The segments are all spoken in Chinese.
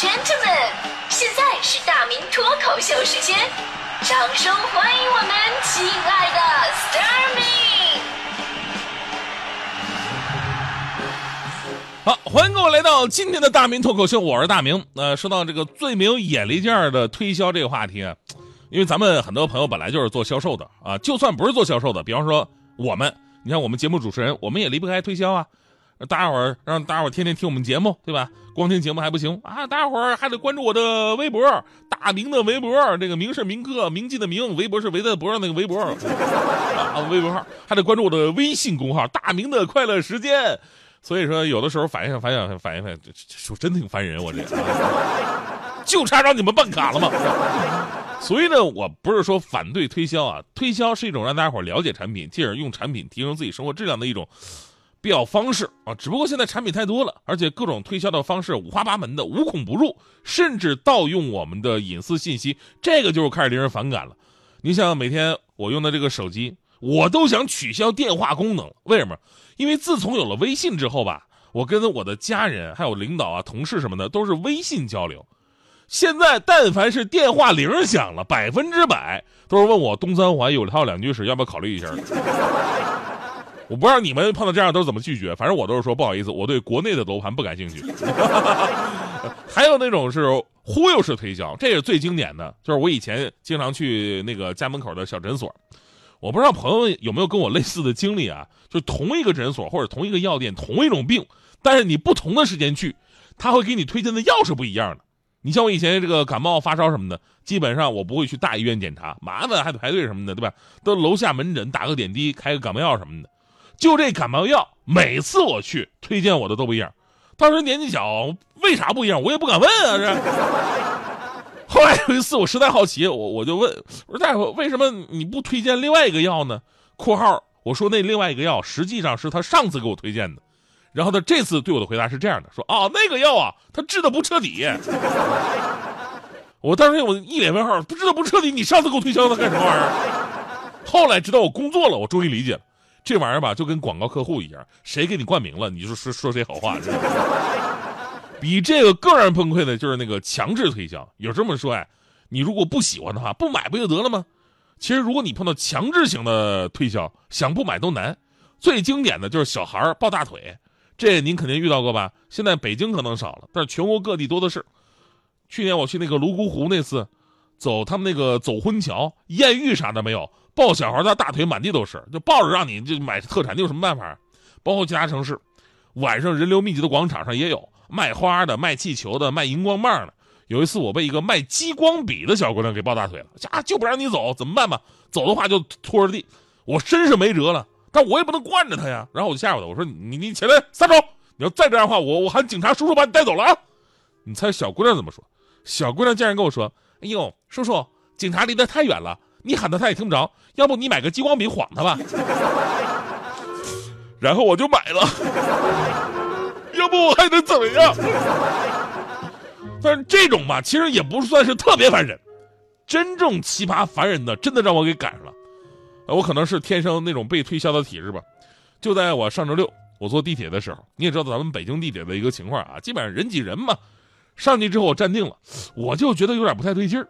gentlemen，现在是大明脱口秀时间，掌声欢迎我们亲爱的 s t a r m y 好，欢迎各位来到今天的大明脱口秀，我是大明。呃，说到这个最没有眼力劲儿的推销这个话题啊，因为咱们很多朋友本来就是做销售的啊，就算不是做销售的，比方说我们，你看我们节目主持人，我们也离不开推销啊。大家伙儿让大家伙儿天天听我们节目，对吧？光听节目还不行啊，大家伙儿还得关注我的微博，大明的微博，这个明是明哥，明记的明，微博是围在脖上那个微博 啊，微博号还得关注我的微信公号“大明的快乐时间”。所以说，有的时候反应反应反应反应，这这真挺烦人，我这 就差让你们办卡了嘛。所以呢，我不是说反对推销啊，推销是一种让大家伙了解产品，进而用产品提升自己生活质量的一种。必要方式啊，只不过现在产品太多了，而且各种推销的方式五花八门的，无孔不入，甚至盗用我们的隐私信息，这个就是开始令人反感了。你想，每天我用的这个手机，我都想取消电话功能，为什么？因为自从有了微信之后吧，我跟我的家人、还有领导啊、同事什么的都是微信交流。现在但凡是电话铃响了，百分之百都是问我东三环有套两居室，要不要考虑一下？我不知道你们碰到这样都是怎么拒绝，反正我都是说不好意思，我对国内的楼盘不感兴趣。还有那种是忽悠式推销，这是最经典的，就是我以前经常去那个家门口的小诊所，我不知道朋友有没有跟我类似的经历啊？就同一个诊所或者同一个药店，同一种病，但是你不同的时间去，他会给你推荐的药是不一样的。你像我以前这个感冒发烧什么的，基本上我不会去大医院检查，麻烦还得排队什么的，对吧？都楼下门诊打个点滴，开个感冒药什么的。就这感冒药，每次我去推荐我的都不一样。当时年纪小，为啥不一样？我也不敢问啊。这后来有一次，我实在好奇，我我就问我说：“大夫，为什么你不推荐另外一个药呢？”（括号我说那另外一个药实际上是他上次给我推荐的。）然后他这次对我的回答是这样的：“说啊，那个药啊，他治的不彻底。”我当时我一脸问号，不治的不彻底，你上次给我推销的干什么玩意儿？后来知道我工作了，我终于理解了。这玩意儿吧，就跟广告客户一样，谁给你冠名了，你就说说谁好话。比这个更让人崩溃的就是那个强制推销。有这么说哎，你如果不喜欢的话，不买不就得了吗？其实如果你碰到强制型的推销，想不买都难。最经典的就是小孩抱大腿，这您肯定遇到过吧？现在北京可能少了，但是全国各地多的是。去年我去那个泸沽湖那次，走他们那个走婚桥，艳遇啥的没有。抱小孩的大腿满地都是，就抱着让你就买特产，你有什么办法？包括其他城市，晚上人流密集的广场上也有卖花的、卖气球的、卖荧光棒的。有一次我被一个卖激光笔的小姑娘给抱大腿了，啊，就不让你走，怎么办吧？走的话就拖着地，我真是没辙了，但我也不能惯着她呀。然后我就吓唬她，我说你你起来撒手，你要再这样的话，我我喊警察叔叔把你带走了啊！你猜小姑娘怎么说？小姑娘竟然跟我说：“哎呦，叔叔，警察离得太远了。”你喊他，他也听不着。要不你买个激光笔晃他吧。然后我就买了。要不我还能怎么样？但是这种吧，其实也不算是特别烦人。真正奇葩烦人的，真的让我给赶上了。我可能是天生那种被推销的体质吧。就在我上周六我坐地铁的时候，你也知道咱们北京地铁的一个情况啊，基本上人挤人嘛。上去之后我站定了，我就觉得有点不太对劲儿。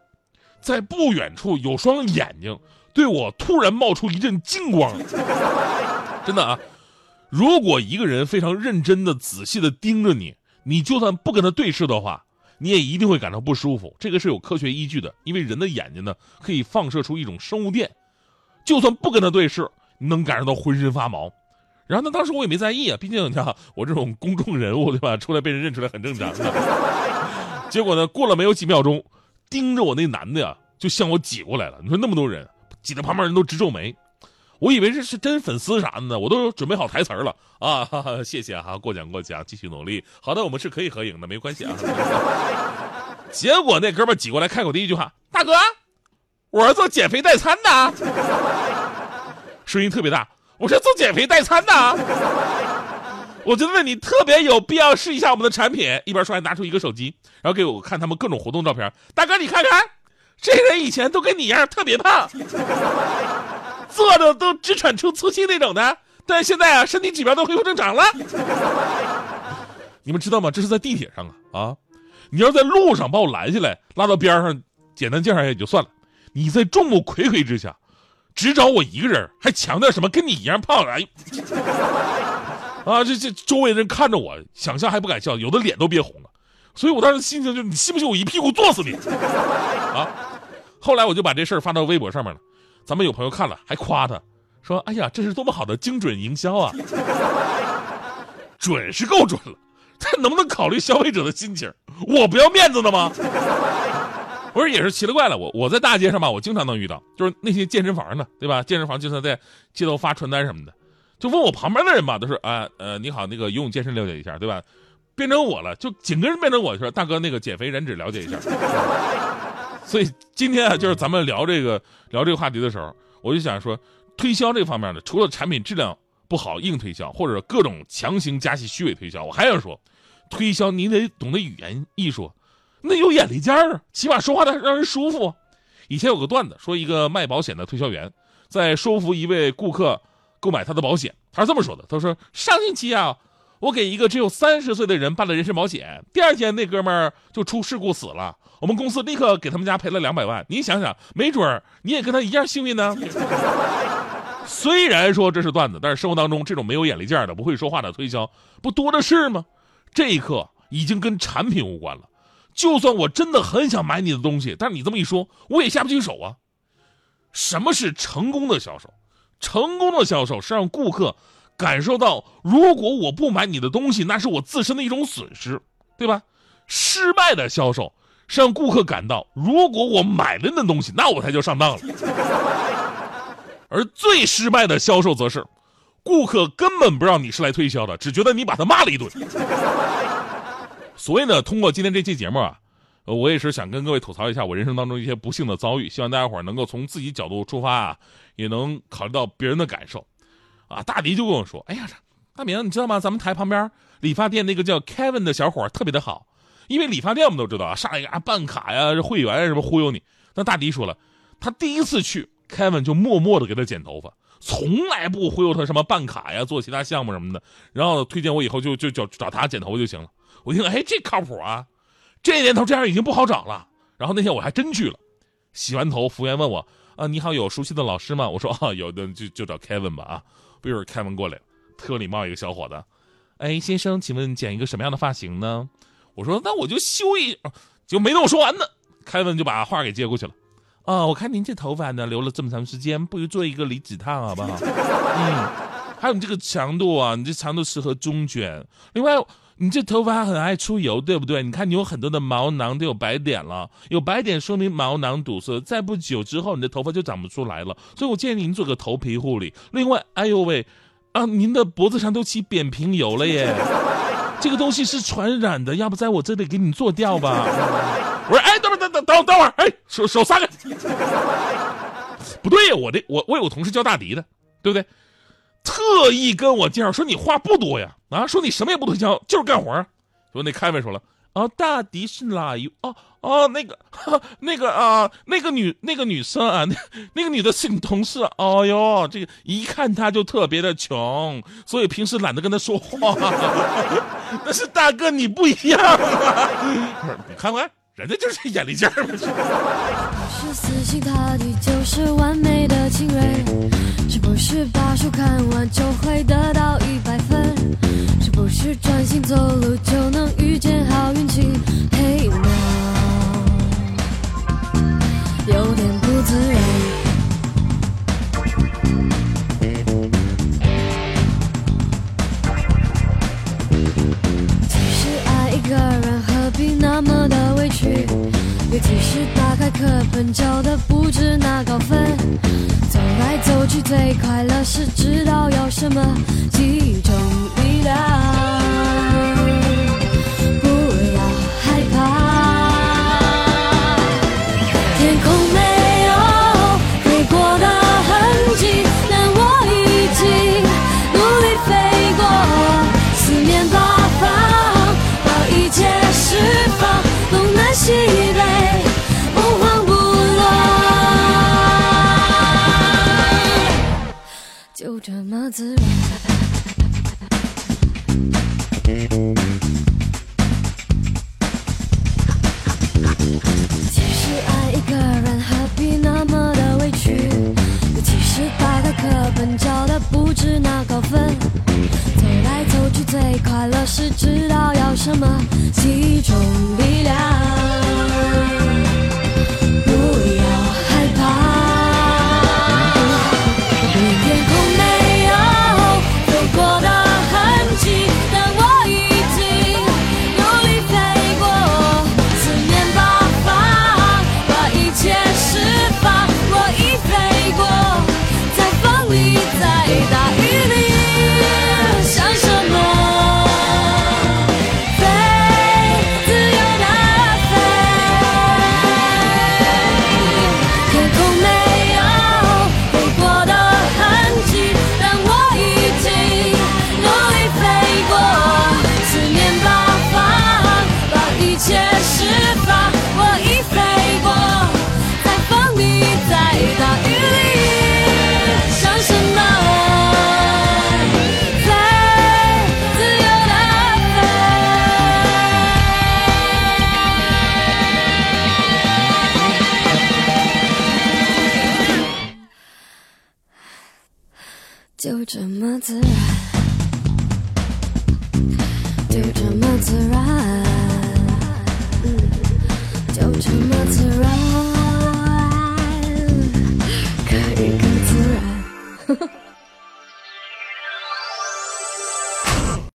在不远处有双眼睛对我突然冒出一阵金光，真的啊！如果一个人非常认真的、仔细的盯着你，你就算不跟他对视的话，你也一定会感到不舒服。这个是有科学依据的，因为人的眼睛呢可以放射出一种生物电，就算不跟他对视，你能感受到浑身发毛。然后呢，当时我也没在意啊，毕竟你看我这种公众人物对吧，出来被人认出来很正常。结果呢，过了没有几秒钟。盯着我那男的呀，就向我挤过来了。你说那么多人挤着，旁边人都直皱眉。我以为这是真粉丝啥的呢，我都准备好台词了啊！哈哈，谢谢哈，过奖过奖，继续努力。好的，我们是可以合影的，没关系啊。结果那哥们挤过来，开口第一句话：“大哥，我是做减肥代餐的。”声音特别大，我是做减肥代餐的。我觉得你特别有必要试一下我们的产品。一边说还拿出一个手机，然后给我看他们各种活动照片。大哥，你看看，这人以前都跟你一样特别胖，坐着都直喘出粗气那种的，但现在啊，身体指标都恢复正常了。你们知道吗？这是在地铁上啊啊！你要在路上把我拦下来，拉到边上，简单介绍一下也就算了。你在众目睽睽之下，只找我一个人，还强调什么跟你一样胖？哎，啊，这这周围的人看着我，想笑还不敢笑，有的脸都憋红了。所以我当时心情就，你信不信我一屁股坐死你？啊！后来我就把这事儿发到微博上面了，咱们有朋友看了还夸他，说：“哎呀，这是多么好的精准营销啊！”准是够准了，他能不能考虑消费者的心情？我不要面子的吗？不是也是奇了怪了，我我在大街上吧，我经常能遇到，就是那些健身房的，对吧？健身房经常在街头发传单什么的，就问我旁边的人吧，都是啊呃你好，那个游泳健身了解一下，对吧？变成我了，就紧跟着变成我说大哥那个减肥燃脂了解一下。所以今天啊，就是咱们聊这个聊这个话题的时候，我就想说，推销这方面的，除了产品质量不好硬推销，或者各种强行加戏虚伪推销，我还要说，推销你得懂得语言艺术。那有眼力见儿啊，起码说话的让人舒服。以前有个段子说，一个卖保险的推销员在说服一位顾客购买他的保险，他是这么说的：“他说上星期啊，我给一个只有三十岁的人办了人身保险，第二天那哥们儿就出事故死了，我们公司立刻给他们家赔了两百万。你想想，没准儿你也跟他一样幸运呢。虽然说这是段子，但是生活当中这种没有眼力见儿的、不会说话的推销不多的是吗？这一刻已经跟产品无关了。”就算我真的很想买你的东西，但是你这么一说，我也下不去手啊。什么是成功的销售？成功的销售是让顾客感受到，如果我不买你的东西，那是我自身的一种损失，对吧？失败的销售是让顾客感到，如果我买了你的东西，那我才叫上当了。而最失败的销售则是，顾客根本不知道你是来推销的，只觉得你把他骂了一顿。所以呢，通过今天这期节目啊，呃，我也是想跟各位吐槽一下我人生当中一些不幸的遭遇，希望大家伙能够从自己角度出发啊，也能考虑到别人的感受。啊，大迪就跟我说：“哎呀，大明，你知道吗？咱们台旁边理发店那个叫 Kevin 的小伙特别的好，因为理发店我们都知道啊，上来啊办卡呀、会员什么忽悠你。那大迪说了，他第一次去，Kevin 就默默的给他剪头发，从来不忽悠他什么办卡呀、做其他项目什么的，然后推荐我以后就就找找他剪头发就行了。”我一听，哎，这靠谱啊！这年头这样已经不好找了。然后那天我还真去了，洗完头，服务员问我：“啊，你好，有熟悉的老师吗？”我说：“啊，有的，就就找 Kevin 吧。”啊，不一会儿 Kevin 过来了，特礼貌一个小伙子。哎，先生，请问剪一个什么样的发型呢？我说：“那我就修一……就没等我说完呢，Kevin 就把话给接过去了。啊，我看您这头发呢，留了这么长时间，不如做一个离子烫好不好？嗯，还有你这个长度啊，你这长度适合中卷。另外。你这头发很爱出油，对不对？你看你有很多的毛囊都有白点了，有白点说明毛囊堵塞，再不久之后你的头发就长不出来了。所以我建议您做个头皮护理。另外，哎呦喂，啊，您的脖子上都起扁平疣了耶，这个东西是传染的，要不在我这里给你做掉吧？我说，哎，等会等等等等会儿，哎，手手撒开，不对呀，我这我我有个同事叫大迪的，对不对？特意跟我介绍说你话不多呀，啊，说你什么也不推销，就是干活。说那凯文说了，哦，大迪是哪一？哦哦，那个 那个啊，那个女那个女生啊，那 那个女的是你同事。哦哟，这个一看她就特别的穷，所以平时懒得跟她说话。但是大哥你不一样，你看看人家就是眼力劲儿嘛。是死心塌地就是完美的情人。是不是把书看完就会得到一百分？是不是专心走路就能遇见好运气？嘿我有点不自然。就这么自然。其实爱一个人何必那么的委屈。其实打个课本教的不止那高分，走来走去最快乐是知道要什么。就这么自然就这么自然就这么自然可以更自然。